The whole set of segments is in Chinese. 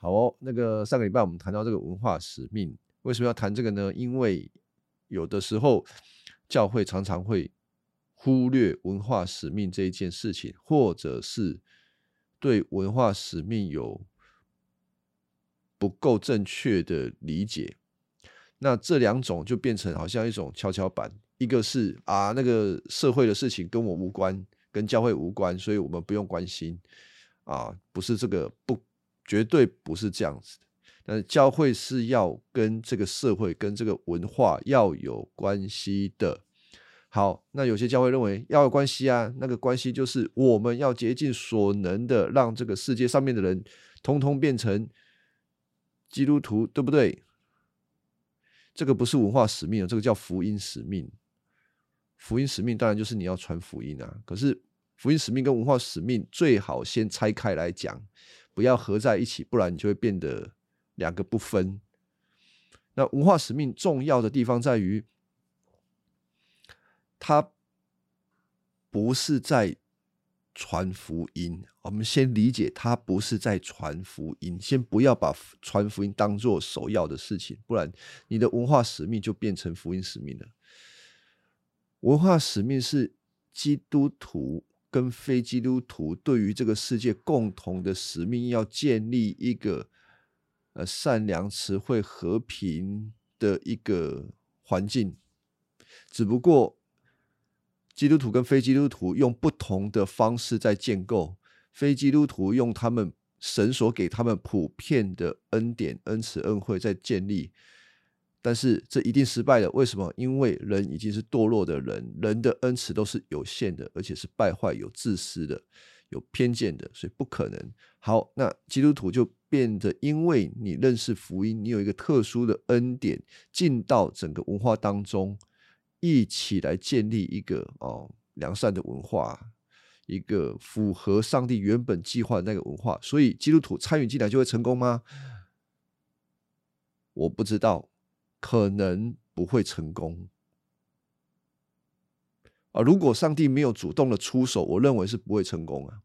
好哦，那个上个礼拜我们谈到这个文化使命，为什么要谈这个呢？因为有的时候教会常常会忽略文化使命这一件事情，或者是对文化使命有不够正确的理解。那这两种就变成好像一种跷跷板，一个是啊，那个社会的事情跟我无关，跟教会无关，所以我们不用关心啊，不是这个不。绝对不是这样子的，但是教会是要跟这个社会、跟这个文化要有关系的。好，那有些教会认为要有关系啊，那个关系就是我们要竭尽所能的让这个世界上面的人通通变成基督徒，对不对？这个不是文化使命啊，这个叫福音使命。福音使命当然就是你要传福音啊，可是福音使命跟文化使命最好先拆开来讲。不要合在一起，不然你就会变得两个不分。那文化使命重要的地方在于，它不是在传福音。我们先理解，它不是在传福音。先不要把传福音当做首要的事情，不然你的文化使命就变成福音使命了。文化使命是基督徒。跟非基督徒对于这个世界共同的使命，要建立一个呃善良、慈惠、和平的一个环境。只不过基督徒跟非基督徒用不同的方式在建构，非基督徒用他们神所给他们普遍的恩典、恩慈、恩惠在建立。但是这一定失败的，为什么？因为人已经是堕落的人，人的恩慈都是有限的，而且是败坏、有自私的、有偏见的，所以不可能。好，那基督徒就变得，因为你认识福音，你有一个特殊的恩典，进到整个文化当中，一起来建立一个哦良善的文化，一个符合上帝原本计划的那个文化。所以基督徒参与进来就会成功吗？我不知道。可能不会成功啊！如果上帝没有主动的出手，我认为是不会成功啊。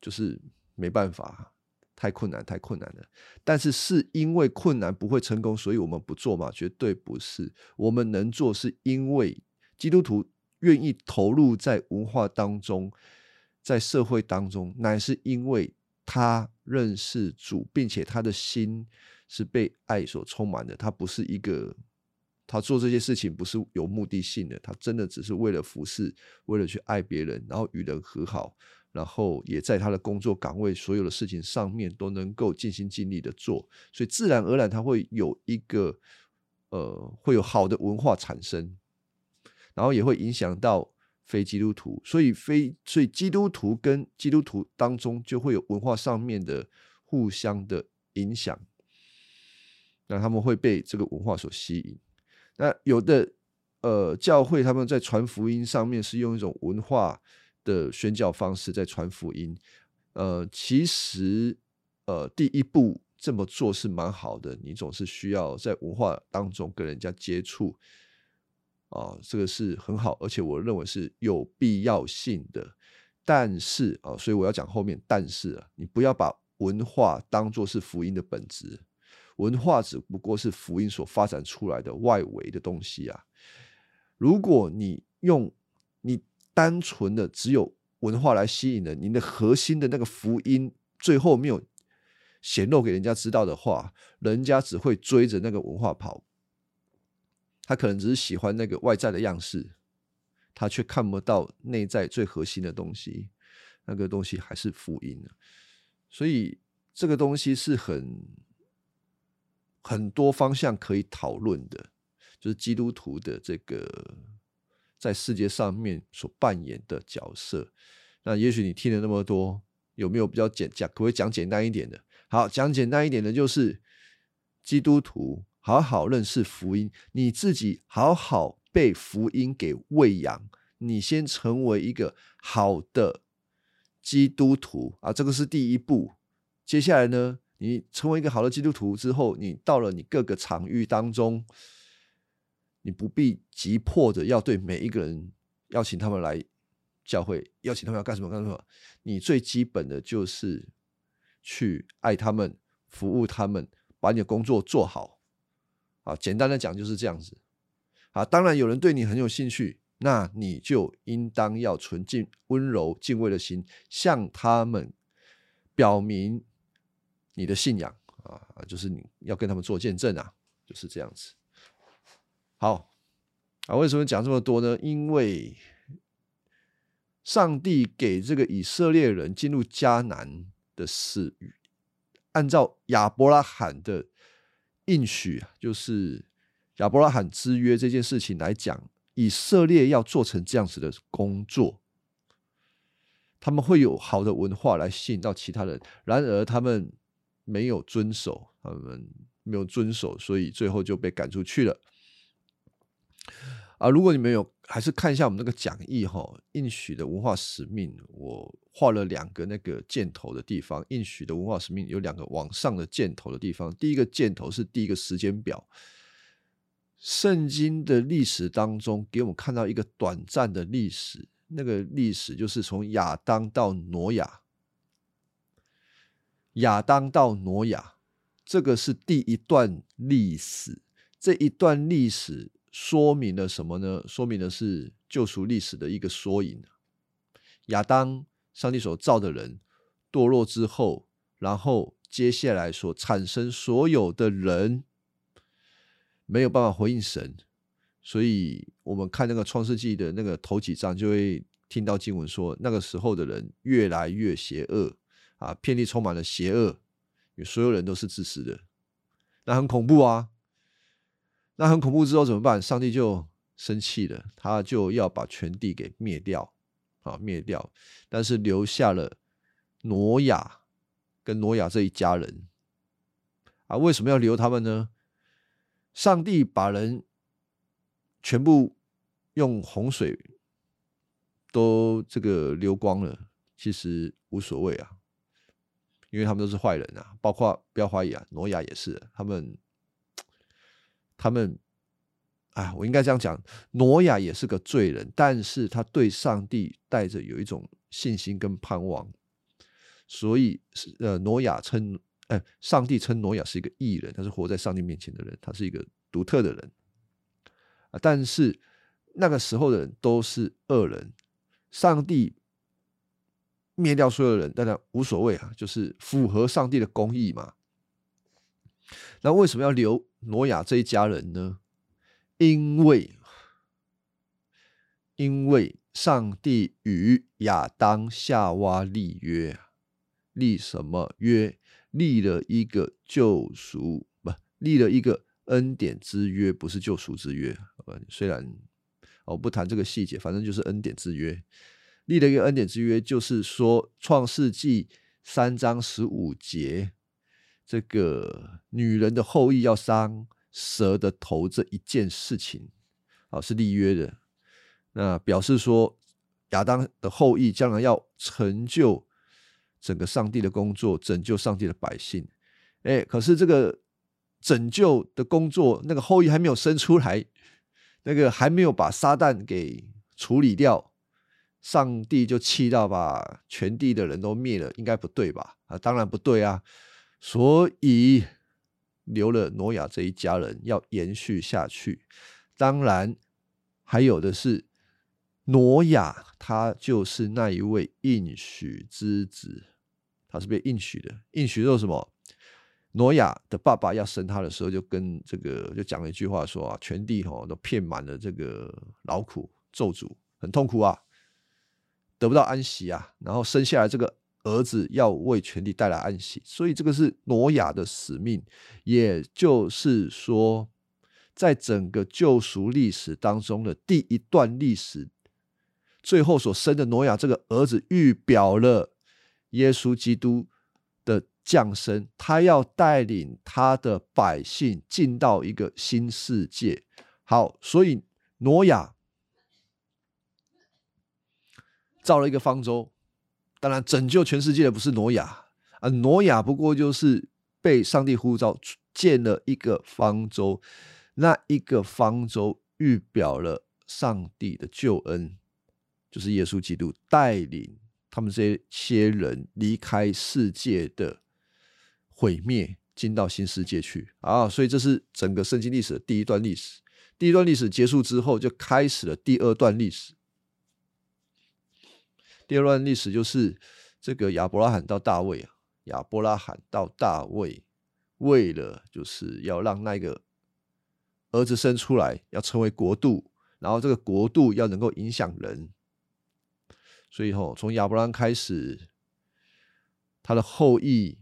就是没办法，太困难，太困难了。但是是因为困难不会成功，所以我们不做嘛？绝对不是。我们能做，是因为基督徒愿意投入在文化当中，在社会当中，乃是因为他认识主，并且他的心。是被爱所充满的，他不是一个，他做这些事情不是有目的性的，他真的只是为了服侍，为了去爱别人，然后与人和好，然后也在他的工作岗位所有的事情上面都能够尽心尽力的做，所以自然而然他会有一个，呃，会有好的文化产生，然后也会影响到非基督徒，所以非所以基督徒跟基督徒当中就会有文化上面的互相的影响。那他们会被这个文化所吸引。那有的呃教会他们在传福音上面是用一种文化的宣教方式在传福音。呃，其实呃第一步这么做是蛮好的，你总是需要在文化当中跟人家接触啊，这个是很好，而且我认为是有必要性的。但是啊，所以我要讲后面，但是啊，你不要把文化当做是福音的本质。文化只不过是福音所发展出来的外围的东西啊！如果你用你单纯的只有文化来吸引人，你的核心的那个福音最后没有显露给人家知道的话，人家只会追着那个文化跑。他可能只是喜欢那个外在的样式，他却看不到内在最核心的东西。那个东西还是福音所以这个东西是很。很多方向可以讨论的，就是基督徒的这个在世界上面所扮演的角色。那也许你听了那么多，有没有比较简讲？可不可以讲简单一点的？好，讲简单一点的，就是基督徒好好认识福音，你自己好好被福音给喂养，你先成为一个好的基督徒啊，这个是第一步。接下来呢？你成为一个好的基督徒之后，你到了你各个场域当中，你不必急迫的要对每一个人邀请他们来教会，邀请他们要干什么干什么。你最基本的就是去爱他们，服务他们，把你的工作做好。啊，简单的讲就是这样子。啊，当然有人对你很有兴趣，那你就应当要纯净、温柔、敬畏的心，向他们表明你的信仰啊，就是你要跟他们做见证啊，就是这样子。好，啊，为什么讲这么多呢？因为上帝给这个以色列人进入迦南的事，按照亚伯拉罕的应许，就是亚伯拉罕之约这件事情来讲，以色列要做成这样子的工作，他们会有好的文化来吸引到其他人。然而他们没有遵守，他们没有遵守，所以最后就被赶出去了。啊，如果你们有，还是看一下我们那个讲义哈，应许的文化使命，我画了两个那个箭头的地方。应许的文化使命有两个往上的箭头的地方，第一个箭头是第一个时间表。圣经的历史当中，给我们看到一个短暂的历史，那个历史就是从亚当到挪亚，亚当到挪亚，这个是第一段历史，这一段历史。说明了什么呢？说明的是救赎历史的一个缩影。亚当，上帝所造的人堕落之后，然后接下来所产生所有的人没有办法回应神，所以我们看那个创世纪的那个头几章，就会听到经文说，那个时候的人越来越邪恶啊，遍地充满了邪恶，所有人都是自私的，那很恐怖啊。那很恐怖，之后怎么办？上帝就生气了，他就要把全地给灭掉，啊，灭掉。但是留下了挪亚跟挪亚这一家人，啊，为什么要留他们呢？上帝把人全部用洪水都这个流光了，其实无所谓啊，因为他们都是坏人啊，包括不要怀疑啊，挪亚也是他们。他们，啊，我应该这样讲，挪亚也是个罪人，但是他对上帝带着有一种信心跟盼望，所以呃，挪亚称，哎，上帝称挪亚是一个异人，他是活在上帝面前的人，他是一个独特的人，啊，但是那个时候的人都是恶人，上帝灭掉所有人，当然无所谓啊，就是符合上帝的公义嘛。那为什么要留挪亚这一家人呢？因为，因为上帝与亚当、夏娃立约，立什么约？立了一个救赎，不，立了一个恩典之约，不是救赎之约。虽然我不谈这个细节，反正就是恩典之约。立了一个恩典之约，就是说《创世纪》三章十五节。这个女人的后裔要伤蛇的头这一件事情，啊，是立约的。那表示说，亚当的后裔将来要成就整个上帝的工作，拯救上帝的百姓。哎，可是这个拯救的工作，那个后裔还没有生出来，那个还没有把撒旦给处理掉，上帝就气到把全地的人都灭了，应该不对吧？啊，当然不对啊。所以留了挪亚这一家人要延续下去，当然还有的是挪亚，他就是那一位应许之子，他是被应许的。应许是什么？挪亚的爸爸要生他的时候，就跟这个就讲了一句话，说啊，全地吼都骗满了这个劳苦咒诅，很痛苦啊，得不到安息啊，然后生下来这个。儿子要为全地带来安息，所以这个是挪亚的使命。也就是说，在整个救赎历史当中的第一段历史，最后所生的挪亚这个儿子，预表了耶稣基督的降生。他要带领他的百姓进到一个新世界。好，所以挪亚造了一个方舟。当然，拯救全世界的不是挪亚啊，挪亚不过就是被上帝呼召建了一个方舟，那一个方舟预表了上帝的救恩，就是耶稣基督带领他们这些人离开世界的毁灭，进到新世界去啊。所以这是整个圣经历史的第一段历史。第一段历史结束之后，就开始了第二段历史。第二段历史就是这个亚伯拉罕到大卫，亚伯拉罕到大卫，为了就是要让那个儿子生出来，要成为国度，然后这个国度要能够影响人。所以吼，从亚伯拉罕开始，他的后裔，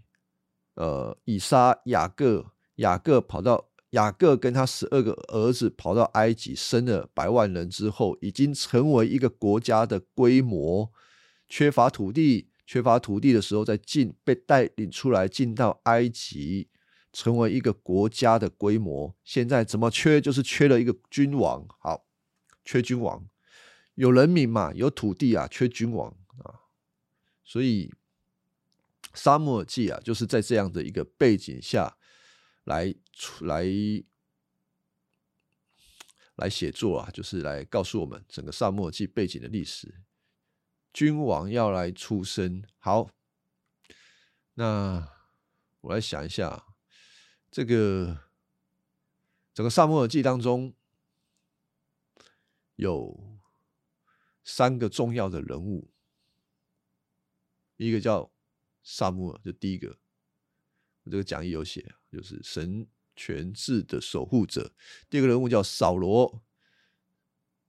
呃，以撒、雅各，雅各跑到。雅各跟他十二个儿子跑到埃及，生了百万人之后，已经成为一个国家的规模。缺乏土地，缺乏土地的时候，再进被带领出来，进到埃及，成为一个国家的规模。现在怎么缺？就是缺了一个君王。好，缺君王，有人民嘛，有土地啊，缺君王啊。所以，沙漠耳记啊，就是在这样的一个背景下。来出来来写作啊，就是来告诉我们整个沙漠记背景的历史。君王要来出生，好，那我来想一下，这个整个萨摩尔记当中有三个重要的人物，一个叫萨摩尔，就第一个。这个讲义有写，就是神权制的守护者。第二个人物叫扫罗，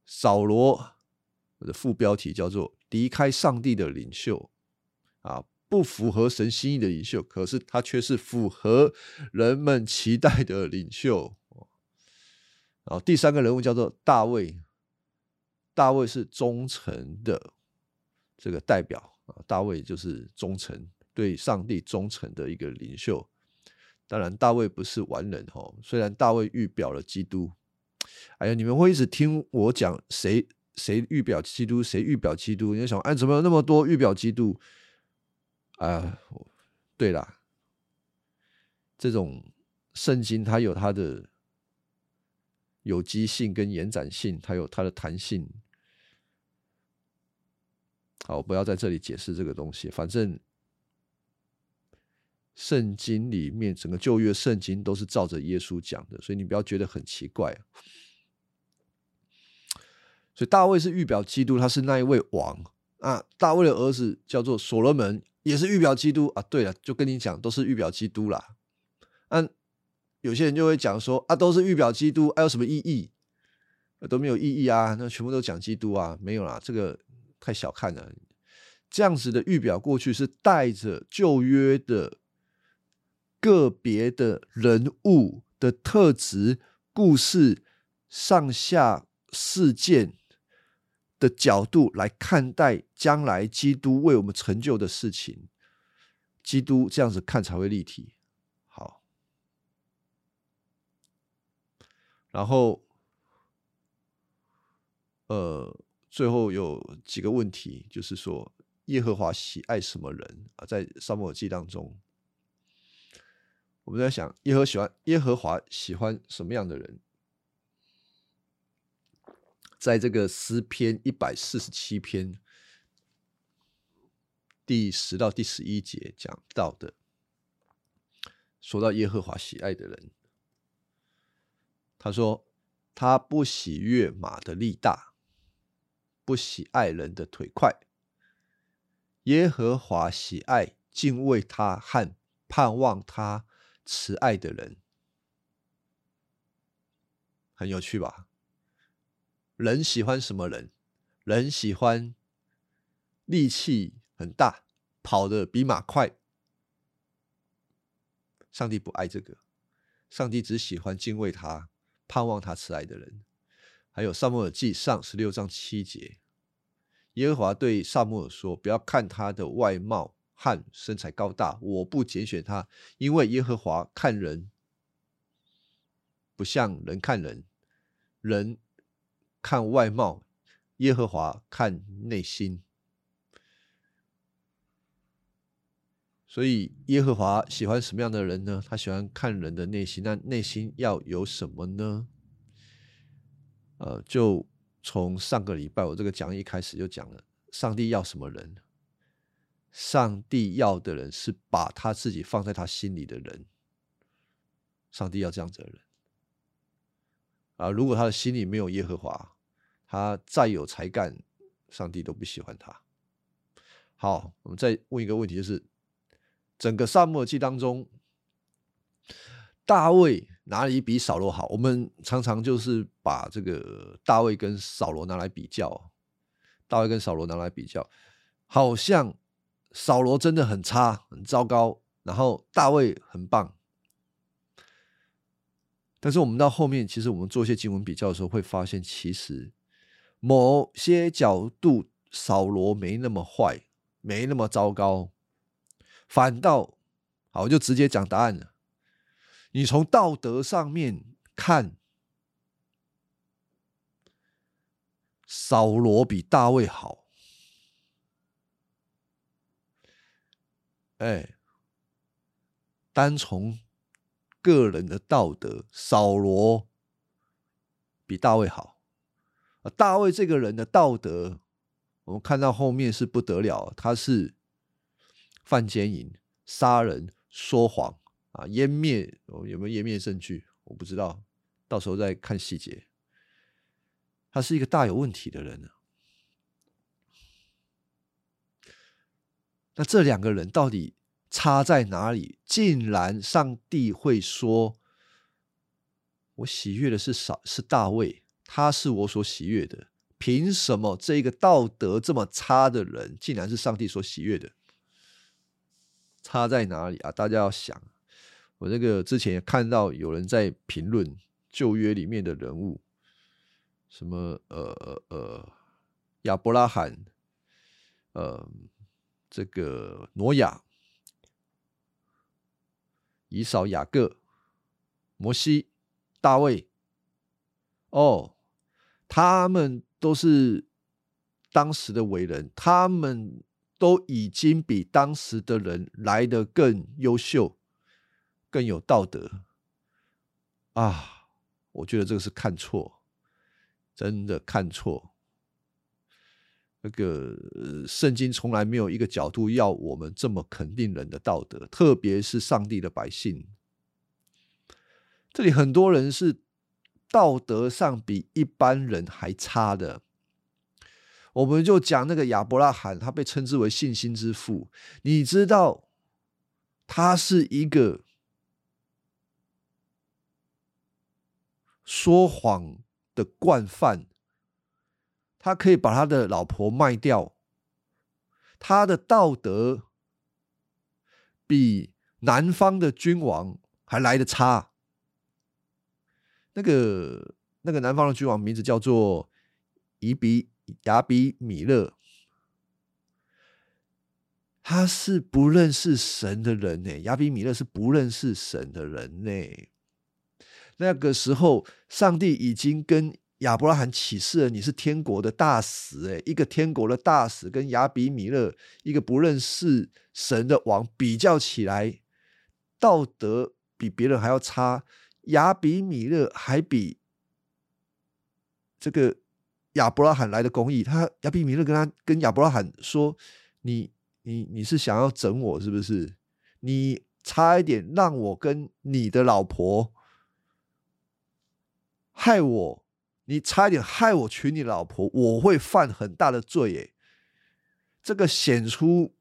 扫罗我的副标题叫做“离开上帝的领袖”，啊，不符合神心意的领袖，可是他却是符合人们期待的领袖。然后第三个人物叫做大卫，大卫是忠诚的这个代表啊，大卫就是忠诚。对上帝忠诚的一个领袖，当然大卫不是完人哦。虽然大卫预表了基督，哎呀，你们会一直听我讲谁谁预表基督，谁预表基督？你就想，哎，怎么有那么多预表基督？啊，对啦，这种圣经它有它的有机性跟延展性，它有它的弹性。好，不要在这里解释这个东西，反正。圣经里面，整个旧约圣经都是照着耶稣讲的，所以你不要觉得很奇怪。所以大卫是预表基督，他是那一位王啊。大卫的儿子叫做所罗门，也是预表基督啊。对了，就跟你讲，都是预表基督啦。嗯，有些人就会讲说啊，都是预表基督，还有什么意义？都没有意义啊，那全部都讲基督啊，没有啦，这个太小看了。这样子的预表过去是带着旧约的。个别的人物的特质、故事、上下事件的角度来看待将来基督为我们成就的事情，基督这样子看才会立体。好，然后，呃，最后有几个问题，就是说耶和华喜爱什么人啊？在沙漠耳记当中。我们在想，耶和喜欢耶和华喜欢什么样的人？在这个诗篇一百四十七篇第十到第十一节讲到的，说到耶和华喜爱的人，他说他不喜悦马的力大，不喜爱人的腿快。耶和华喜爱敬畏他和盼望他。慈爱的人很有趣吧？人喜欢什么人？人喜欢力气很大、跑得比马快。上帝不爱这个，上帝只喜欢敬畏他、盼望他慈爱的人。还有《萨母尔记上》十六章七节，耶和华对萨母尔说：“不要看他的外貌。”和身材高大，我不拣选他，因为耶和华看人不像人看人，人看外貌，耶和华看内心。所以耶和华喜欢什么样的人呢？他喜欢看人的内心，那内心要有什么呢？呃，就从上个礼拜我这个讲义开始就讲了，上帝要什么人？上帝要的人是把他自己放在他心里的人，上帝要这样子的人啊！如果他的心里没有耶和华，他再有才干，上帝都不喜欢他。好，我们再问一个问题，就是整个萨母耳记当中，大卫哪里比扫罗好？我们常常就是把这个大卫跟扫罗拿来比较，大卫跟扫罗拿来比较，好像扫罗真的很差、很糟糕，然后大卫很棒。但是我们到后面，其实我们做一些经文比较的时候，会发现其实某些角度，扫罗没那么坏，没那么糟糕，反倒好，我就直接讲答案了。你从道德上面看，扫罗比大卫好。哎，单从。个人的道德，扫罗比大卫好。啊，大卫这个人的道德，我们看到后面是不得了，他是犯奸淫、杀人、说谎啊，湮灭有没有湮灭证据？我不知道，到时候再看细节。他是一个大有问题的人呢。那这两个人到底？差在哪里？竟然上帝会说：“我喜悦的是少是大卫，他是我所喜悦的。凭什么这个道德这么差的人，竟然是上帝所喜悦的？差在哪里啊？大家要想。我这个之前也看到有人在评论旧约里面的人物，什么呃呃呃亚伯拉罕，呃这个挪亚。”以扫、雅各、摩西、大卫，哦，他们都是当时的伟人，他们都已经比当时的人来得更优秀、更有道德啊！我觉得这个是看错，真的看错。那个圣经从来没有一个角度要我们这么肯定人的道德，特别是上帝的百姓。这里很多人是道德上比一般人还差的。我们就讲那个亚伯拉罕，他被称之为信心之父。你知道，他是一个说谎的惯犯。他可以把他的老婆卖掉，他的道德比南方的君王还来的差。那个那个南方的君王名字叫做伊比亚比米勒，他是不认识神的人呢。亚比米勒是不认识神的人呢。那个时候，上帝已经跟。亚伯拉罕启示了你是天国的大使，哎，一个天国的大使跟亚比米勒一个不认识神的王比较起来，道德比别人还要差。亚比米勒还比这个亚伯拉罕来的公义。他亚比米勒跟他跟亚伯拉罕说：“你你你是想要整我是不是？你差一点让我跟你的老婆害我。”你差一点害我娶你老婆，我会犯很大的罪耶！这个显出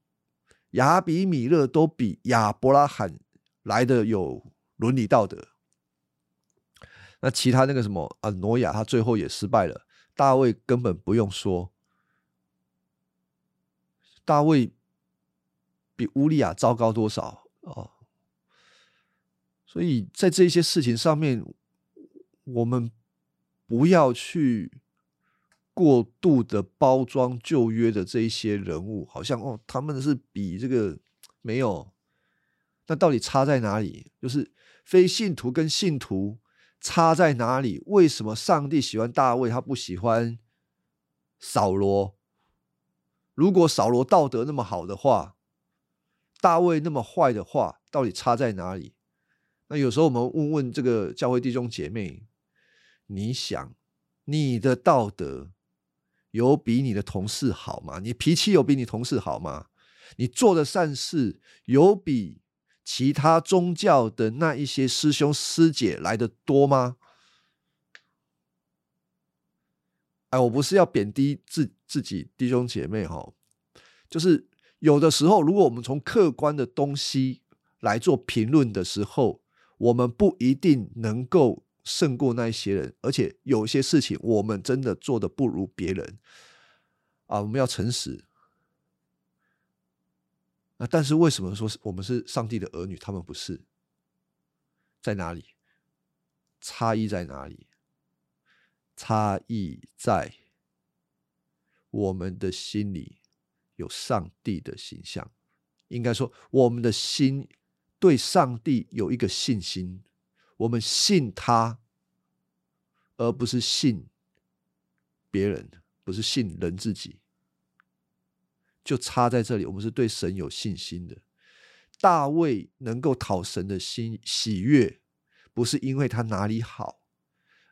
亚比米勒都比亚伯拉罕来的有伦理道德。那其他那个什么啊，挪亚他最后也失败了。大卫根本不用说，大卫比乌利亚糟糕多少哦？所以在这些事情上面，我们。不要去过度的包装旧约的这一些人物，好像哦，他们是比这个没有，那到底差在哪里？就是非信徒跟信徒差在哪里？为什么上帝喜欢大卫，他不喜欢扫罗？如果扫罗道德那么好的话，大卫那么坏的话，到底差在哪里？那有时候我们问问这个教会弟兄姐妹。你想，你的道德有比你的同事好吗？你脾气有比你同事好吗？你做的善事有比其他宗教的那一些师兄师姐来的多吗？哎，我不是要贬低自自己弟兄姐妹哈，就是有的时候，如果我们从客观的东西来做评论的时候，我们不一定能够胜过那一些人，而且有些事情我们真的做的不如别人啊，我们要诚实。啊，但是为什么说我们是上帝的儿女，他们不是？在哪里？差异在哪里？差异在我们的心里有上帝的形象，应该说，我们的心对上帝有一个信心，我们信他，而不是信别人，不是信人自己，就差在这里。我们是对神有信心的。大卫能够讨神的心喜悦，不是因为他哪里好，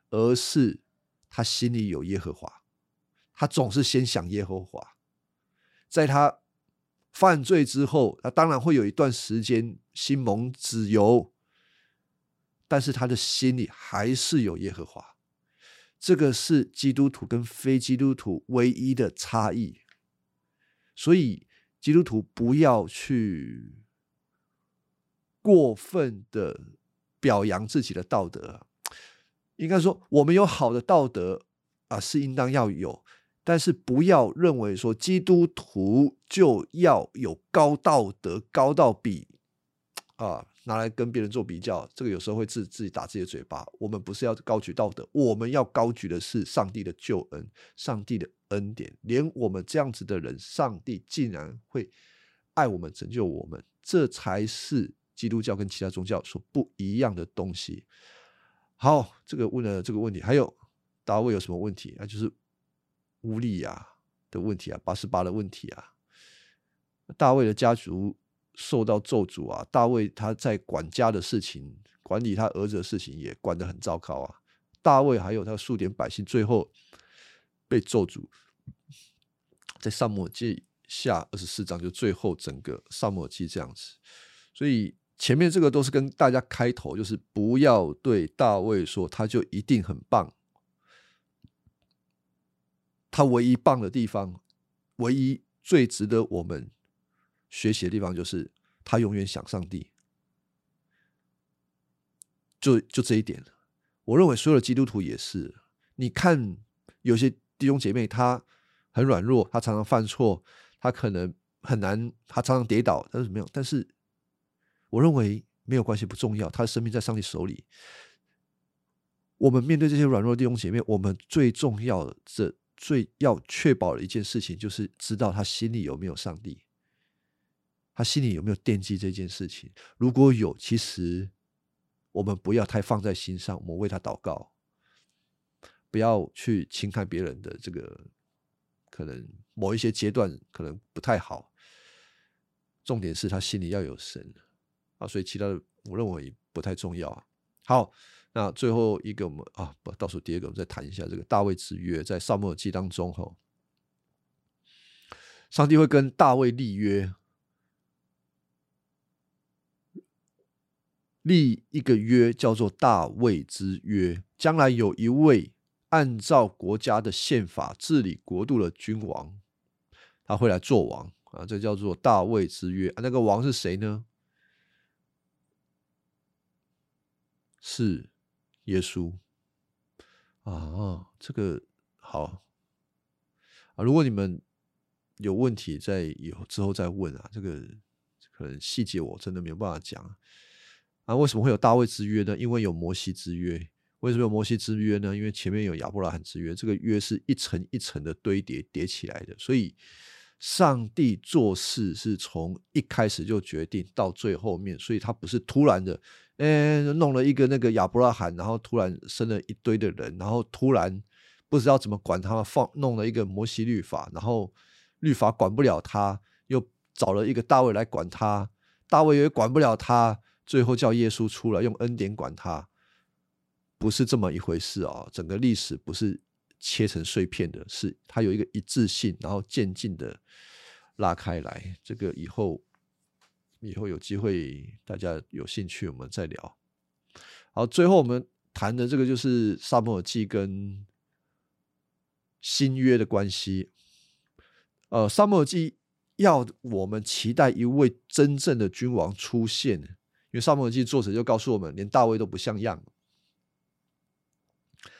而是。他心里有耶和华，他总是先想耶和华。在他犯罪之后，他当然会有一段时间心蒙子由，但是他的心里还是有耶和华。这个是基督徒跟非基督徒唯一的差异。所以基督徒不要去过分的表扬自己的道德。应该说，我们有好的道德啊，是应当要有，但是不要认为说基督徒就要有高道德，高到比啊拿来跟别人做比较，这个有时候会自自己打自己的嘴巴。我们不是要高举道德，我们要高举的是上帝的救恩，上帝的恩典。连我们这样子的人，上帝竟然会爱我们，拯救我们，这才是基督教跟其他宗教所不一样的东西。好，这个问了这个问题，还有大卫有什么问题那？就是乌利亚的问题啊，八十八的问题啊。大卫的家族受到咒诅啊，大卫他在管家的事情，管理他儿子的事情也管得很糟糕啊。大卫还有他数点百姓最后被咒诅，在上摩记下二十四章就最后整个上摩记这样子，所以。前面这个都是跟大家开头，就是不要对大卫说他就一定很棒。他唯一棒的地方，唯一最值得我们学习的地方，就是他永远想上帝。就就这一点，我认为所有的基督徒也是。你看，有些弟兄姐妹他很软弱，他常常犯错，他可能很难，他常常跌倒，但是怎么样？但是。我认为没有关系，不重要。他的生命在上帝手里。我们面对这些软弱弟兄姐妹，我们最重要的、最要确保的一件事情，就是知道他心里有没有上帝，他心里有没有惦记这件事情。如果有，其实我们不要太放在心上，我们为他祷告，不要去轻看别人的这个可能某一些阶段可能不太好。重点是他心里要有神。啊，所以其他的我认为不太重要。好，那最后一个我们啊，不倒数第二个，我们再谈一下这个大卫之约，在萨母耳记当中，哈，上帝会跟大卫立约，立一个约叫做大卫之约。将来有一位按照国家的宪法治理国度的君王，他会来做王啊，这叫做大卫之约。那个王是谁呢？是耶稣啊，这个好啊。如果你们有问题，在以后之后再问啊。这个可能细节我真的没有办法讲啊。为什么会有大卫之约呢？因为有摩西之约。为什么有摩西之约呢？因为前面有亚伯拉罕之约。这个约是一层一层的堆叠叠起来的，所以上帝做事是从一开始就决定到最后面，所以他不是突然的。嗯，弄了一个那个亚伯拉罕，然后突然生了一堆的人，然后突然不知道怎么管他，放弄了一个摩西律法，然后律法管不了他，又找了一个大卫来管他，大卫也管不了他，最后叫耶稣出来用恩典管他，不是这么一回事啊！整个历史不是切成碎片的，是它有一个一致性，然后渐进的拉开来。这个以后以后有机会大家有兴趣我们再聊。好，最后我们谈的这个就是萨摩尔记跟新约的关系。呃，萨摩尔记要我们期待一位真正的君王出现，因为萨摩尔记作者就告诉我们，连大卫都不像样。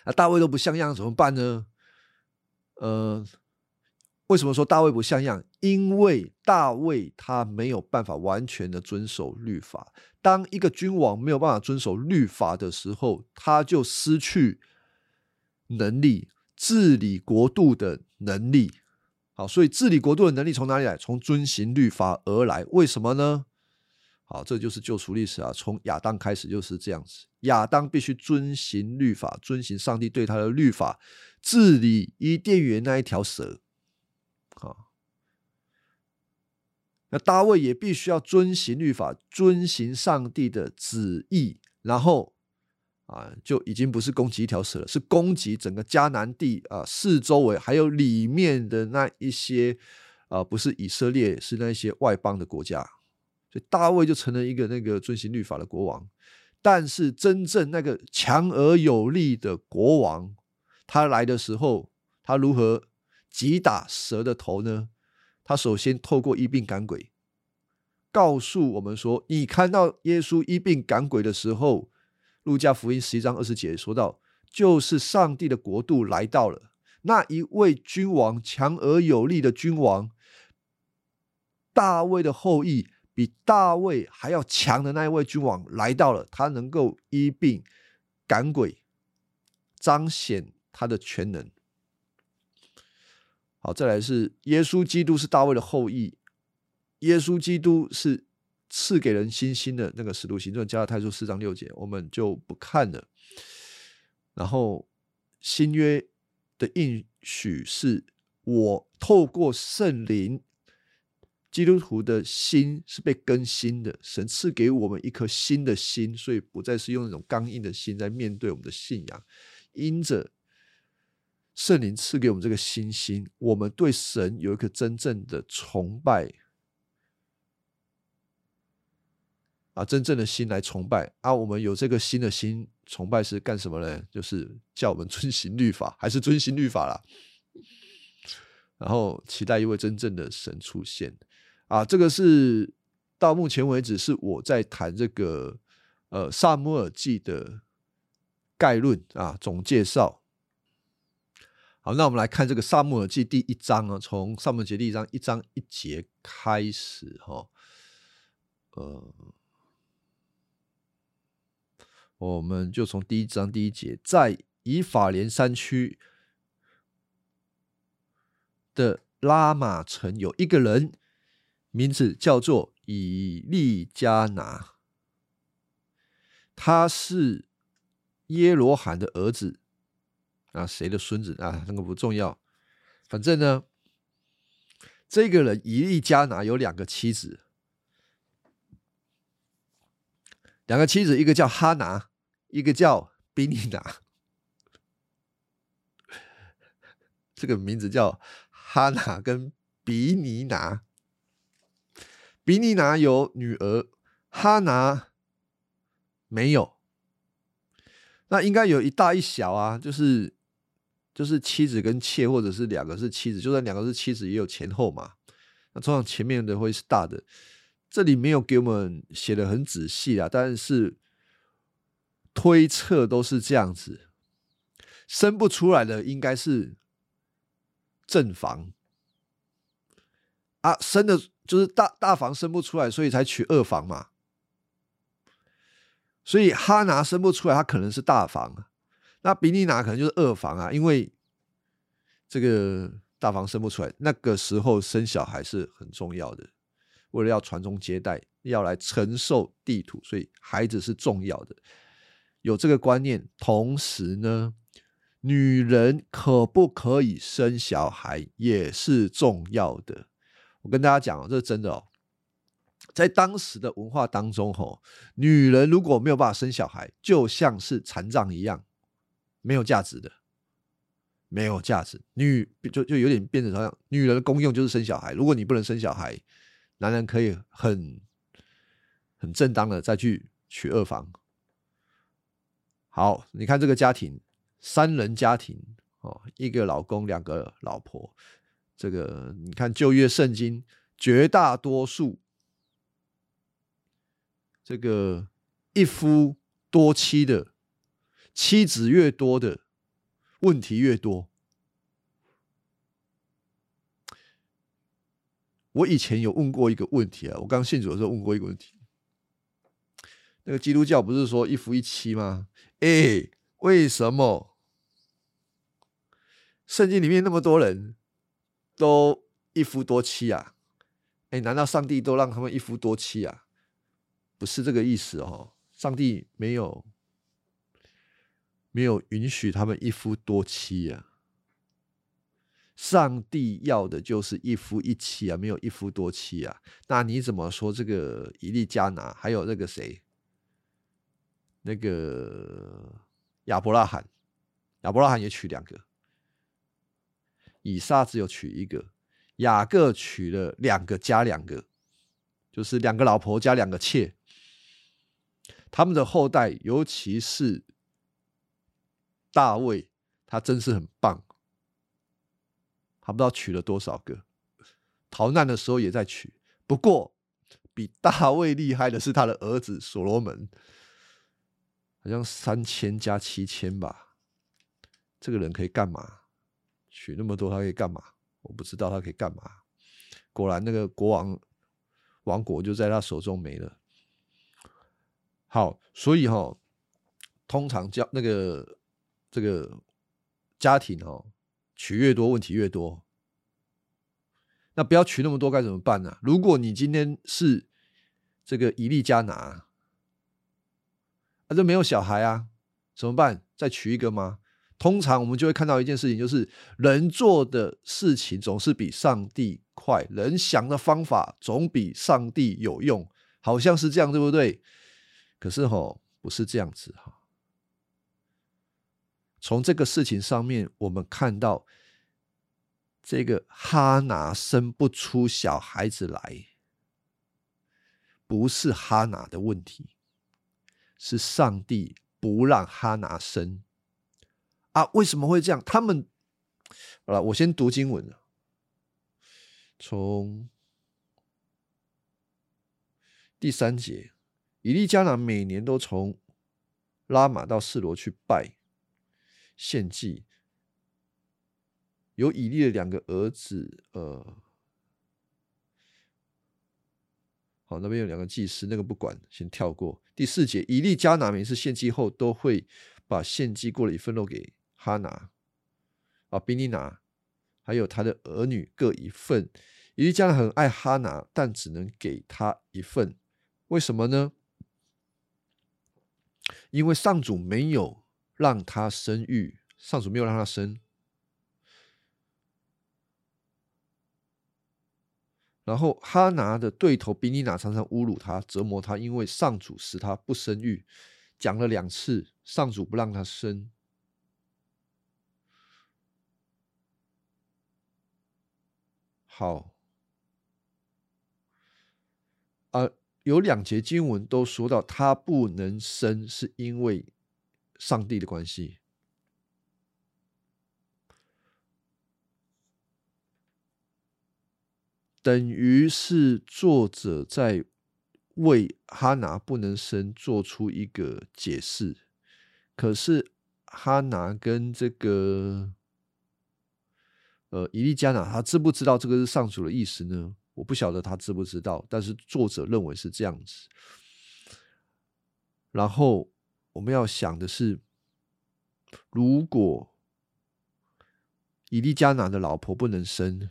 那大卫都不像样怎么办呢？呃，为什么说大卫不像样？因为大卫他没有办法完全的遵守律法。当一个君王没有办法遵守律法的时候，他就失去能力治理国度的能力。好，所以治理国度的能力从哪里来？从遵行律法而来。为什么呢？好，这就是救赎历史啊！从亚当开始就是这样子。亚当必须遵行律法，遵行上帝对他的律法，治理伊甸园那一条蛇。好，那大卫也必须要遵行律法，遵行上帝的旨意，然后啊，就已经不是攻击一条蛇了，是攻击整个迦南地啊，四周围还有里面的那一些啊，不是以色列，是那些外邦的国家。所以大卫就成了一个那个遵行律法的国王，但是真正那个强而有力的国王，他来的时候，他如何击打蛇的头呢？他首先透过医病赶鬼，告诉我们说：你看到耶稣医病赶鬼的时候，路加福音十一章二十节说到，就是上帝的国度来到了，那一位君王，强而有力的君王，大卫的后裔。比大卫还要强的那一位君王来到了，他能够医病赶鬼，彰显他的全能。好，再来是耶稣基督是大卫的后裔，耶稣基督是赐给人信心的那个使徒行传加太书四章六节，我们就不看了。然后新约的应许是我透过圣灵。基督徒的心是被更新的，神赐给我们一颗新的心，所以不再是用那种刚硬的心在面对我们的信仰。因着圣灵赐给我们这个新心，我们对神有一颗真正的崇拜啊，真正的心来崇拜啊。我们有这个新的心崇拜是干什么呢？就是叫我们遵行律法，还是遵行律法啦？然后期待一位真正的神出现。啊，这个是到目前为止是我在谈这个呃《萨摩尔记》的概论啊，总介绍。好，那我们来看这个《萨摩尔记》第一章啊，从《萨摩尔记》第一章一章一节开始哈。呃，我们就从第一章第一节，在以法莲山区的拉玛城有一个人。名字叫做以利加拿，他是耶罗罕的儿子啊，谁的孙子啊？那个不重要，反正呢，这个人以利加拿有两个妻子，两个妻子，一个叫哈拿，一个叫比尼拿，这个名字叫哈拿跟比尼拿。比尼拿有女儿，哈拿没有。那应该有一大一小啊，就是就是妻子跟妾，或者是两个是妻子，就算两个是妻子，也有前后嘛。那通常前面的会是大的，这里没有给我们写的很仔细啊，但是推测都是这样子，生不出来的应该是正房啊，生的。就是大大房生不出来，所以才娶二房嘛。所以哈拿生不出来，他可能是大房，那比尼拿可能就是二房啊。因为这个大房生不出来，那个时候生小孩是很重要的，为了要传宗接代，要来承受地土，所以孩子是重要的。有这个观念，同时呢，女人可不可以生小孩也是重要的。我跟大家讲哦，这是真的哦，在当时的文化当中，吼，女人如果没有办法生小孩，就像是残障一样，没有价值的，没有价值。女就就有点变成好像女人的功用就是生小孩。如果你不能生小孩，男人可以很很正当的再去娶二房。好，你看这个家庭，三人家庭哦，一个老公，两个老婆。这个你看旧约圣经，绝大多数这个一夫多妻的，妻子越多的，问题越多。我以前有问过一个问题啊，我刚信主的时候问过一个问题。那个基督教不是说一夫一妻吗？哎，为什么圣经里面那么多人都一夫多妻啊？哎，难道上帝都让他们一夫多妻啊？不是这个意思哦，上帝没有没有允许他们一夫多妻啊。上帝要的就是一夫一妻啊，没有一夫多妻啊。那你怎么说这个以利加拿还有那个谁？那个亚伯拉罕，亚伯拉罕也娶两个，以撒只有娶一个，雅各娶了两个加两个，就是两个老婆加两个妾。他们的后代，尤其是大卫，他真是很棒，他不知道娶了多少个，逃难的时候也在娶。不过，比大卫厉害的是他的儿子所罗门。好像三千加七千吧，这个人可以干嘛？娶那么多，他可以干嘛？我不知道他可以干嘛。果然，那个国王王国就在他手中没了。好，所以哈，通常叫那个这个家庭哦，娶越多问题越多。那不要娶那么多该怎么办呢？如果你今天是这个以利加拿。那就没有小孩啊，怎么办？再娶一个吗？通常我们就会看到一件事情，就是人做的事情总是比上帝快，人想的方法总比上帝有用，好像是这样，对不对？可是吼，不是这样子哈。从这个事情上面，我们看到这个哈拿生不出小孩子来，不是哈拿的问题。是上帝不让哈拿生啊？为什么会这样？他们好了，我先读经文了。从第三节，以利加拿每年都从拉玛到示罗去拜献祭，有以利的两个儿子，呃。好，那边有两个祭司，那个不管，先跳过。第四节，以利加拿每次献祭后，都会把献祭过的一份肉给哈拿，啊，比尼拿，还有他的儿女各一份。以利加很爱哈拿，但只能给他一份。为什么呢？因为上主没有让他生育，上主没有让他生。然后哈拿的对头比尼娜常常侮辱他、折磨他，因为上主使他不生育，讲了两次，上主不让他生。好，啊，有两节经文都说到他不能生，是因为上帝的关系。等于是作者在为哈拿不能生做出一个解释，可是哈拿跟这个呃伊利加拿，他知不知道这个是上主的意思呢？我不晓得他知不知道，但是作者认为是这样子。然后我们要想的是，如果伊利加拿的老婆不能生。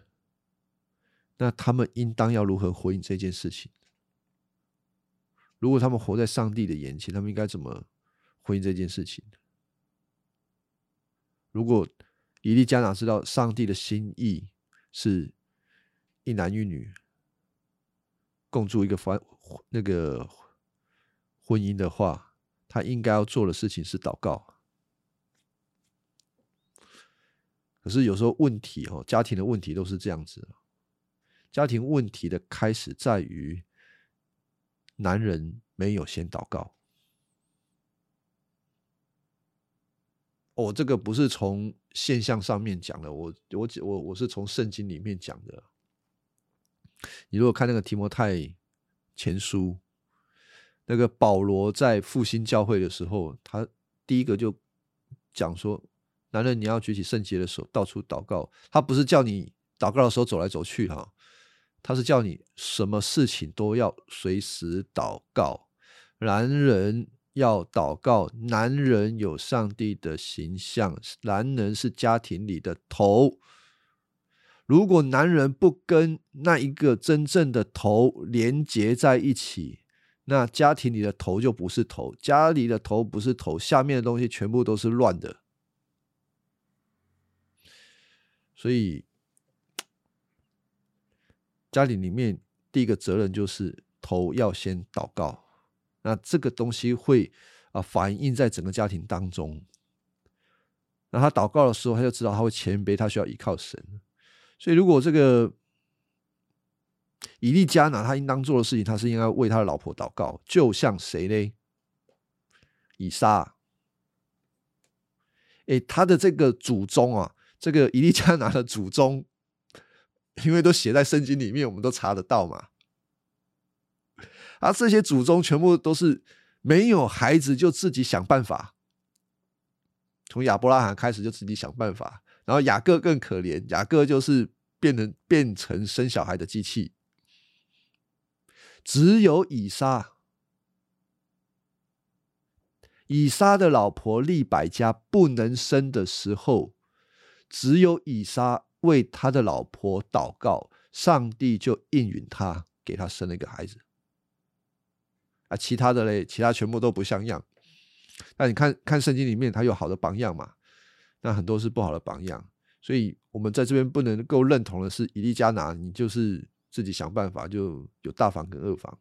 那他们应当要如何回应这件事情？如果他们活在上帝的眼前，他们应该怎么回应这件事情？如果以利加拿知道上帝的心意是一男一女共住一个婚那个婚姻的话，他应该要做的事情是祷告。可是有时候问题哦，家庭的问题都是这样子。家庭问题的开始在于男人没有先祷告。我这个不是从现象上面讲的，我我我我是从圣经里面讲的。你如果看那个提摩太前书，那个保罗在复兴教会的时候，他第一个就讲说：男人你要举起圣洁的手，到处祷告。他不是叫你祷告的时候走来走去哈，他是叫你什么事情都要随时祷告。男人。要祷告，男人有上帝的形象，男人是家庭里的头。如果男人不跟那一个真正的头连接在一起，那家庭里的头就不是头，家里的头不是头，下面的东西全部都是乱的。所以，家里里面第一个责任就是头要先祷告。那这个东西会啊反映在整个家庭当中。那他祷告的时候，他就知道他会谦卑，他需要依靠神。所以，如果这个以利加拿他应当做的事情，他是应该为他的老婆祷告，就像谁呢？以撒。哎，他的这个祖宗啊，这个以利加拿的祖宗，因为都写在圣经里面，我们都查得到嘛。而这些祖宗全部都是没有孩子就自己想办法，从亚伯拉罕开始就自己想办法，然后雅各更可怜，雅各就是变成变成生小孩的机器，只有以撒，以撒的老婆利百加不能生的时候，只有以撒为他的老婆祷告，上帝就应允他，给他生了一个孩子。啊，其他的嘞，其他全部都不像样。那你看看圣经里面，它有好的榜样嘛？那很多是不好的榜样。所以，我们在这边不能够认同的是，以利加拿，你就是自己想办法，就有大房跟二房。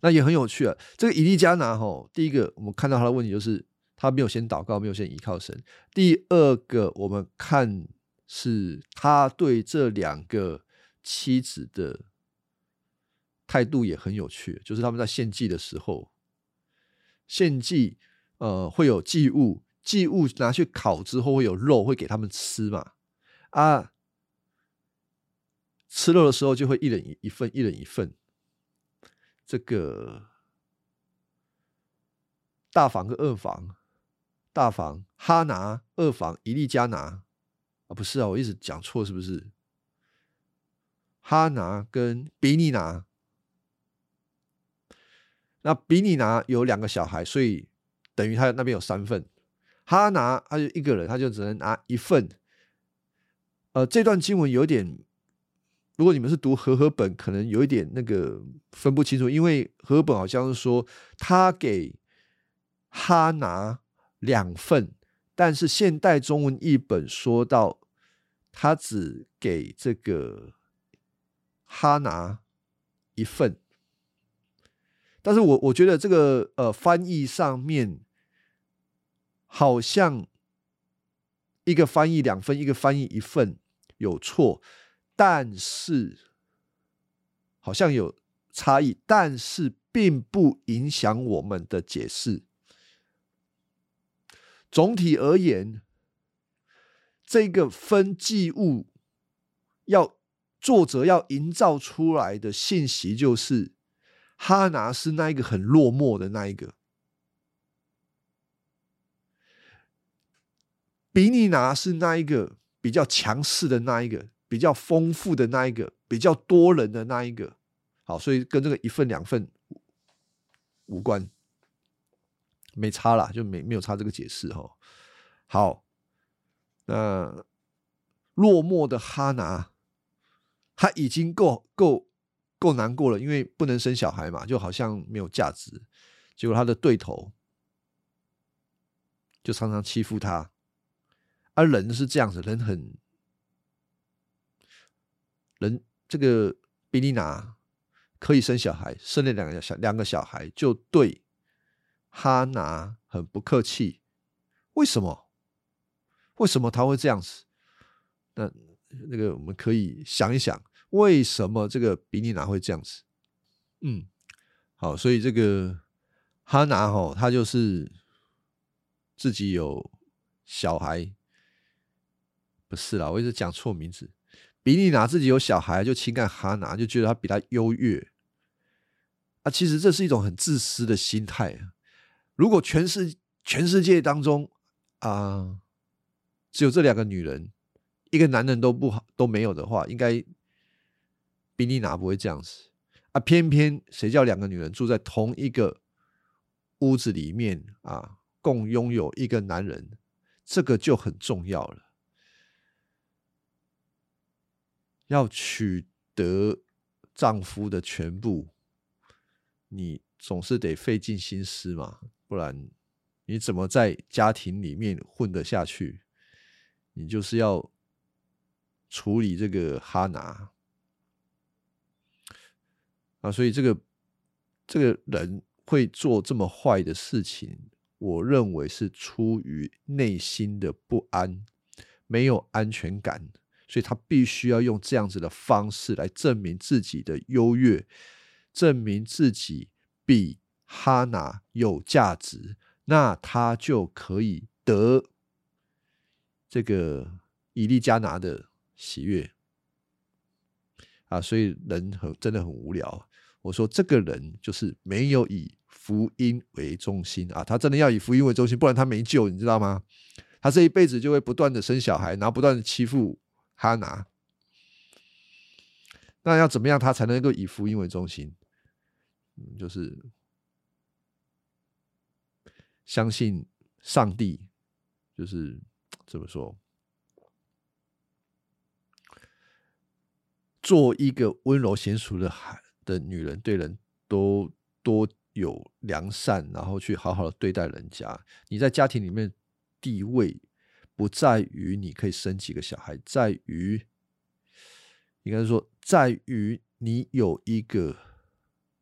那也很有趣啊。这个以利加拿哈，第一个我们看到他的问题就是他没有先祷告，没有先依靠神。第二个，我们看是他对这两个妻子的。态度也很有趣，就是他们在献祭的时候，献祭呃会有祭物，祭物拿去烤之后会有肉，会给他们吃嘛啊，吃肉的时候就会一人一份，一人一份。这个大房跟二房，大房哈拿，二房伊利加拿啊，不是啊，我一直讲错是不是？哈拿跟比尼拿。那比你拿有两个小孩，所以等于他那边有三份。他拿他就一个人，他就只能拿一份。呃，这段经文有点，如果你们是读和合本，可能有一点那个分不清楚，因为和合本好像是说他给哈拿两份，但是现代中文译本说到他只给这个哈拿一份。但是我我觉得这个呃翻译上面好像一个翻译两份，一个翻译一份有错，但是好像有差异，但是并不影响我们的解释。总体而言，这个分祭物要作者要营造出来的信息就是。哈拿是那一个很落寞的那一个，比尼拿是那一个比较强势的那一个，比较丰富的那一个，比较多人的那一个。好，所以跟这个一份两份无关，没差啦，就没没有差这个解释哈。好，那落寞的哈拿，他已经够够。够难过了，因为不能生小孩嘛，就好像没有价值。结果他的对头就常常欺负他，而人是这样子，人很人这个比利娜可以生小孩，生了两个小两个小孩，就对哈拿很不客气。为什么？为什么他会这样子？那那个我们可以想一想。为什么这个比尼拿会这样子？嗯，好，所以这个哈拿哈，他就是自己有小孩，不是啦，我一直讲错名字。比利拿自己有小孩，就情感哈拿，就觉得他比他优越。啊，其实这是一种很自私的心态啊！如果全世全世界当中啊，只有这两个女人，一个男人都不好都没有的话，应该比利拿不会这样子啊！偏偏谁叫两个女人住在同一个屋子里面啊，共拥有一个男人，这个就很重要了。要取得丈夫的全部，你总是得费尽心思嘛，不然你怎么在家庭里面混得下去？你就是要处理这个哈拿啊，所以这个这个人会做这么坏的事情，我认为是出于内心的不安，没有安全感。所以他必须要用这样子的方式来证明自己的优越，证明自己比哈娜有价值，那他就可以得这个以利加拿的喜悦啊！所以人很真的很无聊。我说这个人就是没有以福音为中心啊！他真的要以福音为中心，不然他没救，你知道吗？他这一辈子就会不断的生小孩，然后不断的欺负。哈拿，那要怎么样他才能够以福音为中心？嗯，就是相信上帝，就是怎么说，做一个温柔娴熟的孩的女人，对人都多有良善，然后去好好的对待人家。你在家庭里面地位。不在于你可以生几个小孩，在于应该说，在于你有一个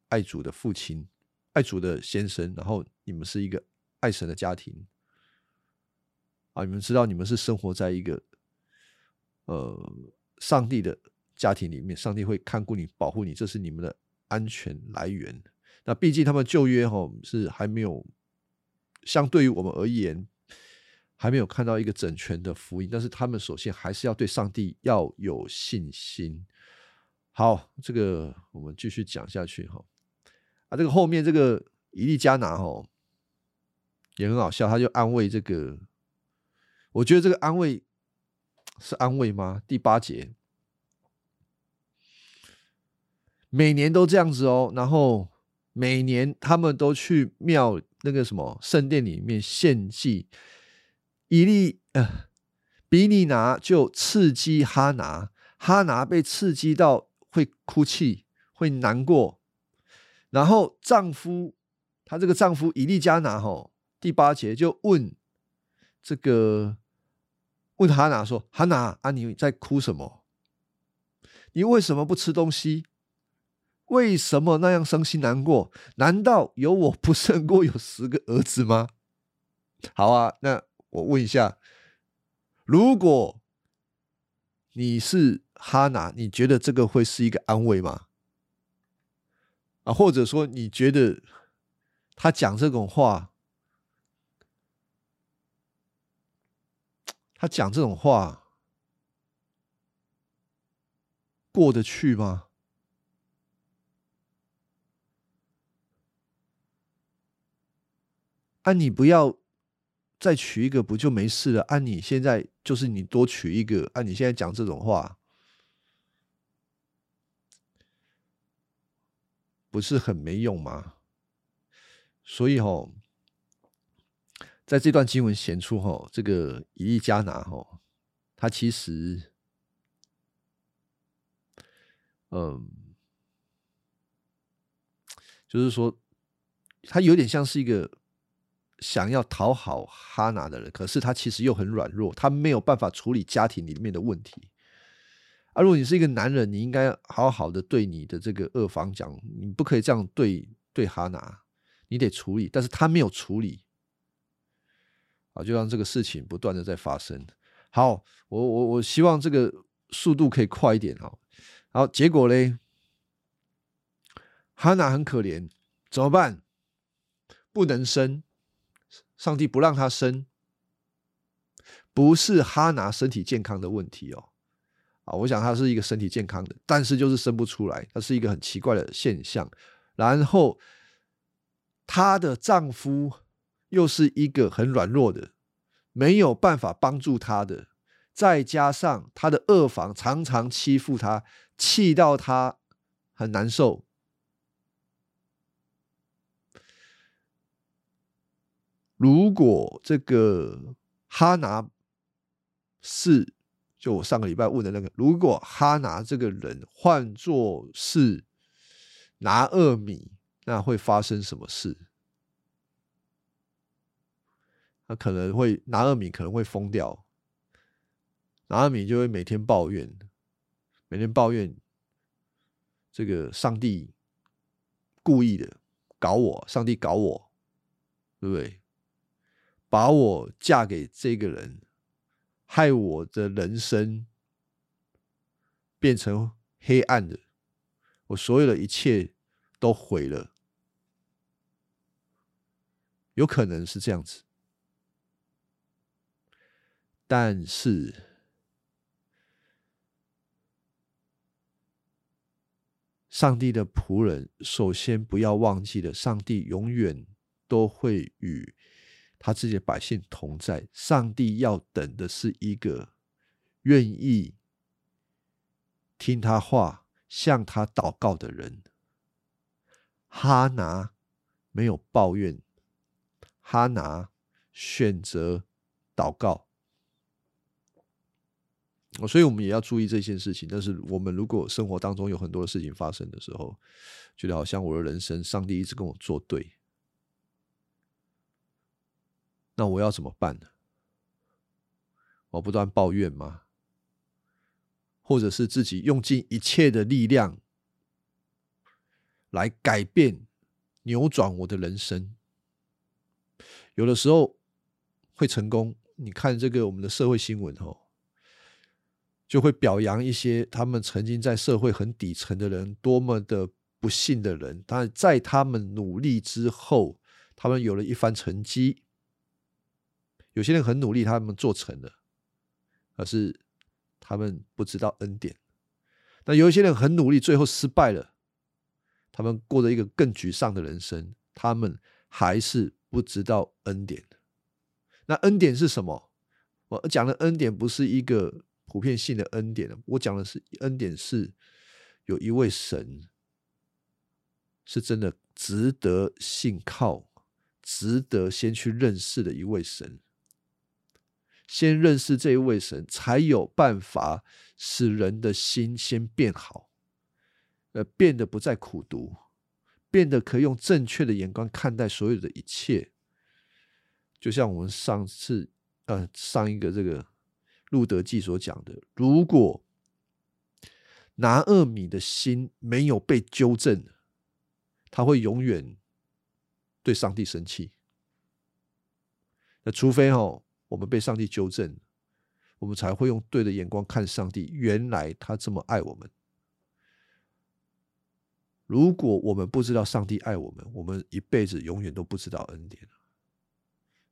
爱主的父亲、爱主的先生，然后你们是一个爱神的家庭啊！你们知道，你们是生活在一个呃上帝的家庭里面，上帝会看顾你、保护你，这是你们的安全来源。那毕竟他们旧约哈是还没有，相对于我们而言。还没有看到一个整全的福音，但是他们首先还是要对上帝要有信心。好，这个我们继续讲下去哈。啊，这个后面这个伊利加拿哈也很好笑，他就安慰这个，我觉得这个安慰是安慰吗？第八节，每年都这样子哦，然后每年他们都去庙那个什么圣殿里面献祭。伊利呃，比利拿就刺激哈拿，哈拿被刺激到会哭泣，会难过。然后丈夫，她这个丈夫伊利加拿吼，第八节就问这个问哈拿说：“哈拿啊，你在哭什么？你为什么不吃东西？为什么那样伤心难过？难道有我不胜过有十个儿子吗？”好啊，那。我问一下，如果你是哈娜，你觉得这个会是一个安慰吗？啊，或者说你觉得他讲这种话，他讲这种话过得去吗？啊，你不要。再娶一个不就没事了？按你现在就是你多娶一个，按你现在讲这种话，不是很没用吗？所以哈，在这段经文显出哈，这个以利加拿哈，他其实，嗯，就是说，他有点像是一个。想要讨好哈拿的人，可是他其实又很软弱，他没有办法处理家庭里面的问题。啊，如果你是一个男人，你应该好好的对你的这个二房讲，你不可以这样对对哈拿，你得处理。但是他没有处理，啊，就让这个事情不断的在发生。好，我我我希望这个速度可以快一点哈。然后结果嘞，哈娜很可怜。怎么办？不能生，上帝不让他生，不是哈拿身体健康的问题哦。啊，我想他是一个身体健康的，但是就是生不出来，它是一个很奇怪的现象。然后她的丈夫又是一个很软弱的，没有办法帮助她的，再加上她的二房常常欺负她，气到她很难受。如果这个哈拿是。就我上个礼拜问的那个，如果哈拿这个人换作是拿二米，那会发生什么事？他可能会拿二米可能会疯掉，拿二米就会每天抱怨，每天抱怨这个上帝故意的搞我，上帝搞我，对不对？把我嫁给这个人。害我的人生变成黑暗的，我所有的一切都毁了，有可能是这样子。但是，上帝的仆人首先不要忘记了，上帝永远都会与。他自己的百姓同在，上帝要等的是一个愿意听他话、向他祷告的人。哈拿没有抱怨，哈拿选择祷告。所以我们也要注意这件事情。但是，我们如果生活当中有很多的事情发生的时候，觉得好像我的人生，上帝一直跟我作对。那我要怎么办呢？我不断抱怨吗？或者是自己用尽一切的力量来改变、扭转我的人生？有的时候会成功。你看这个我们的社会新闻哦，就会表扬一些他们曾经在社会很底层的人，多么的不幸的人，但在他们努力之后，他们有了一番成绩。有些人很努力，他们做成了，可是他们不知道恩典。那有一些人很努力，最后失败了，他们过着一个更沮丧的人生，他们还是不知道恩典那恩典是什么？我讲的恩典不是一个普遍性的恩典我讲的是恩典是有一位神是真的值得信靠、值得先去认识的一位神。先认识这一位神，才有办法使人的心先变好，呃，变得不再苦读，变得可以用正确的眼光看待所有的一切。就像我们上次，呃，上一个这个路德记所讲的，如果拿二米的心没有被纠正，他会永远对上帝生气。那除非哦。我们被上帝纠正，我们才会用对的眼光看上帝。原来他这么爱我们。如果我们不知道上帝爱我们，我们一辈子永远都不知道恩典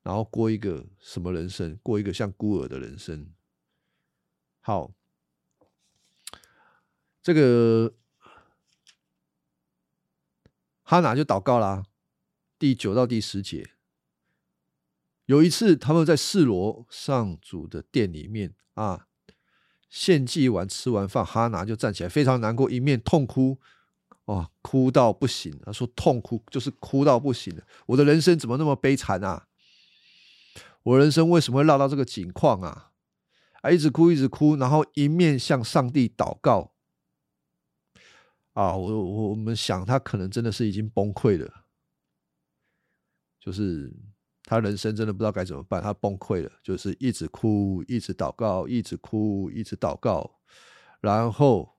然后过一个什么人生？过一个像孤儿的人生。好，这个哈拿就祷告啦，第九到第十节。有一次，他们在示罗上主的店里面啊，献祭完吃完饭，哈拿就站起来，非常难过，一面痛哭，哇，哭到不行。他说：“痛哭就是哭到不行，我的人生怎么那么悲惨啊？我人生为什么会落到这个境况啊？啊，一直哭，一直哭，然后一面向上帝祷告。啊，我我我们想，他可能真的是已经崩溃了，就是。”他人生真的不知道该怎么办，他崩溃了，就是一直哭，一直祷告，一直哭，一直祷告。然后，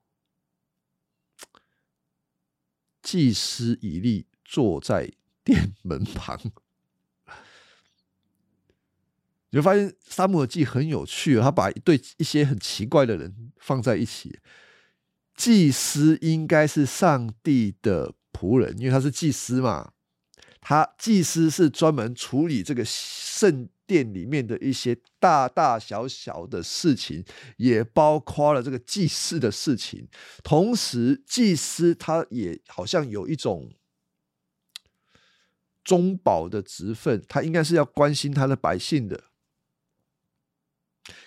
祭司以利坐在殿门旁，你会发现沙漠记很有趣，他把一对一些很奇怪的人放在一起。祭司应该是上帝的仆人，因为他是祭司嘛。他祭司是专门处理这个圣殿里面的一些大大小小的事情，也包括了这个祭祀的事情。同时，祭司他也好像有一种中保的职分，他应该是要关心他的百姓的。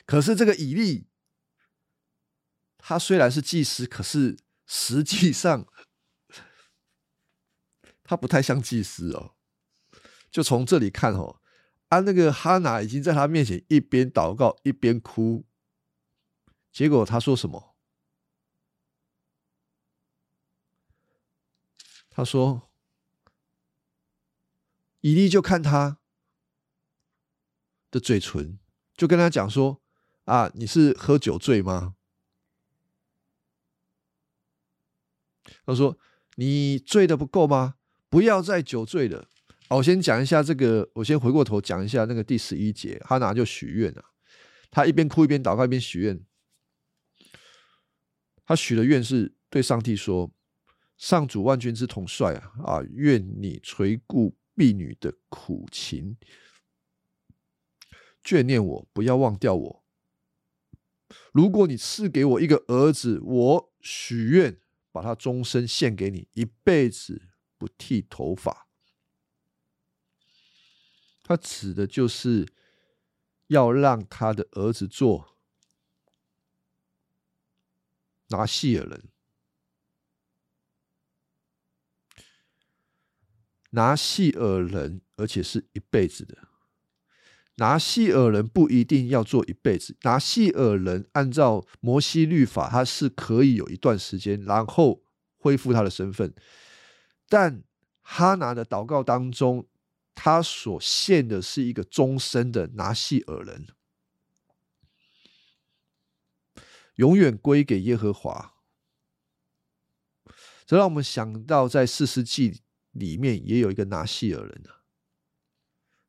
可是这个以利，他虽然是祭司，可是实际上。他不太像祭司哦，就从这里看哦，啊，那个哈娜已经在他面前一边祷告一边哭，结果他说什么？他说，以利就看他的嘴唇，就跟他讲说：“啊，你是喝酒醉吗？”他说：“你醉的不够吗？”不要再酒醉了。我先讲一下这个，我先回过头讲一下那个第十一节，哈拿就许愿了。他一边哭一边祷告一边许愿。他许的愿是对上帝说：“上主万军之统帅啊啊，愿你垂顾婢女的苦情，眷念我，不要忘掉我。如果你赐给我一个儿子，我许愿把他终身献给你，一辈子。”不剃头发，他指的就是要让他的儿子做拿细尔人，拿细尔人，而且是一辈子的。拿细尔人不一定要做一辈子，拿细尔人按照摩西律法，他是可以有一段时间，然后恢复他的身份。但哈拿的祷告当中，他所献的是一个终身的拿细尔人，永远归给耶和华。这让我们想到，在四世纪里面也有一个拿细尔人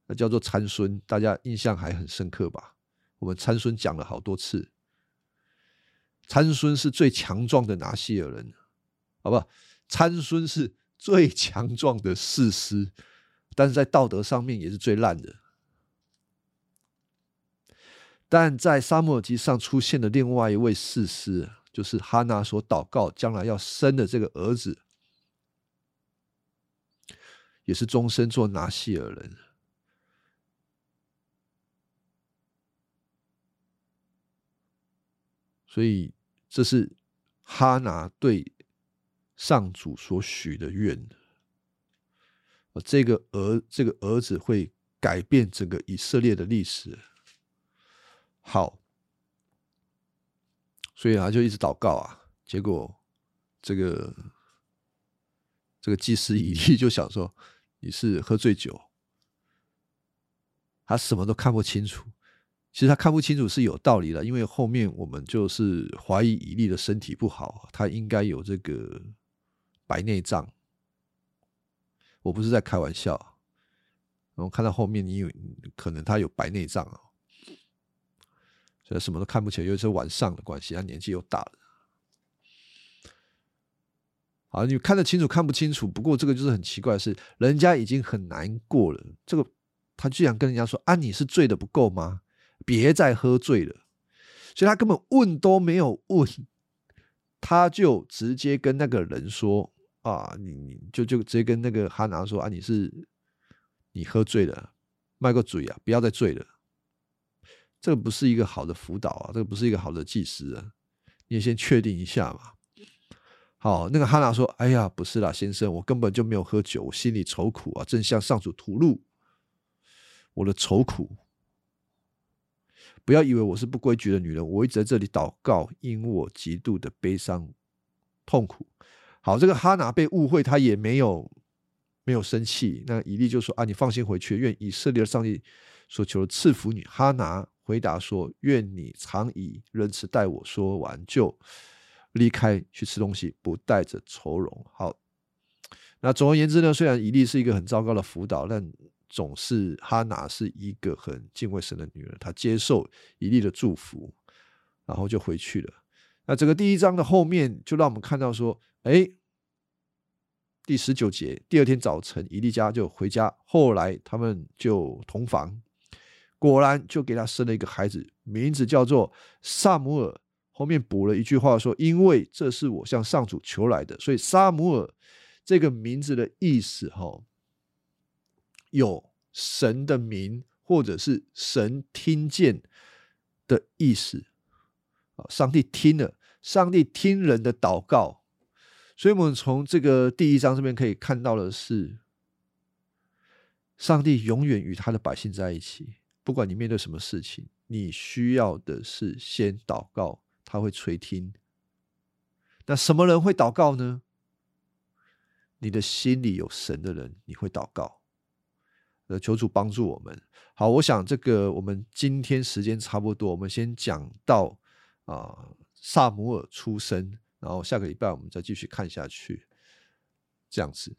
那叫做参孙，大家印象还很深刻吧？我们参孙讲了好多次，参孙是最强壮的拿细尔人，好不？参孙是。最强壮的士师，但是在道德上面也是最烂的。但在沙漠耳记上出现的另外一位士师，就是哈娜所祷告将来要生的这个儿子，也是终身做拿西尔人。所以这是哈拿对。上主所许的愿，这个儿这个儿子会改变整个以色列的历史。好，所以他就一直祷告啊，结果这个这个祭司以利就想说你是喝醉酒，他什么都看不清楚。其实他看不清楚是有道理的，因为后面我们就是怀疑以利的身体不好，他应该有这个。白内障，我不是在开玩笑。我看到后面，你有可能他有白内障啊，所以什么都看不清，因为是晚上的关系，他年纪又大了。好，你看得清楚看不清楚，不过这个就是很奇怪的是，人家已经很难过了，这个他居然跟人家说：“啊，你是醉的不够吗？别再喝醉了。”所以他根本问都没有问，他就直接跟那个人说。啊，你你就就直接跟那个哈拿说啊，你是你喝醉了，卖个嘴啊，不要再醉了。这个不是一个好的辅导啊，这个不是一个好的技师啊，你也先确定一下嘛。好，那个哈拿说，哎呀，不是啦，先生，我根本就没有喝酒，我心里愁苦啊，正向上主吐露我的愁苦。不要以为我是不规矩的女人，我一直在这里祷告，因我极度的悲伤痛苦。好，这个哈拿被误会，他也没有没有生气。那以利就说：“啊，你放心回去，愿以色列的上帝所求的赐福你。”哈拿回答说：“愿你常以仁慈待我。”说完就离开去吃东西，不带着愁容。好，那总而言之呢，虽然以利是一个很糟糕的辅导，但总是哈拿是一个很敬畏神的女人，她接受以利的祝福，然后就回去了。那整个第一章的后面，就让我们看到说。哎，第十九节，第二天早晨，以利家就回家，后来他们就同房，果然就给他生了一个孩子，名字叫做萨姆尔。后面补了一句话说：“因为这是我向上主求来的，所以萨姆尔这个名字的意思，哈，有神的名，或者是神听见的意思啊。上帝听了，上帝听人的祷告，所以我们从这个第一章这边可以看到的是，上帝永远与他的百姓在一起，不管你面对什么事情，你需要的是先祷告。”他会垂听。那什么人会祷告呢？你的心里有神的人，你会祷告。呃，求主帮助我们。好，我想这个我们今天时间差不多，我们先讲到啊萨姆尔出生，然后下个礼拜我们再继续看下去，这样子。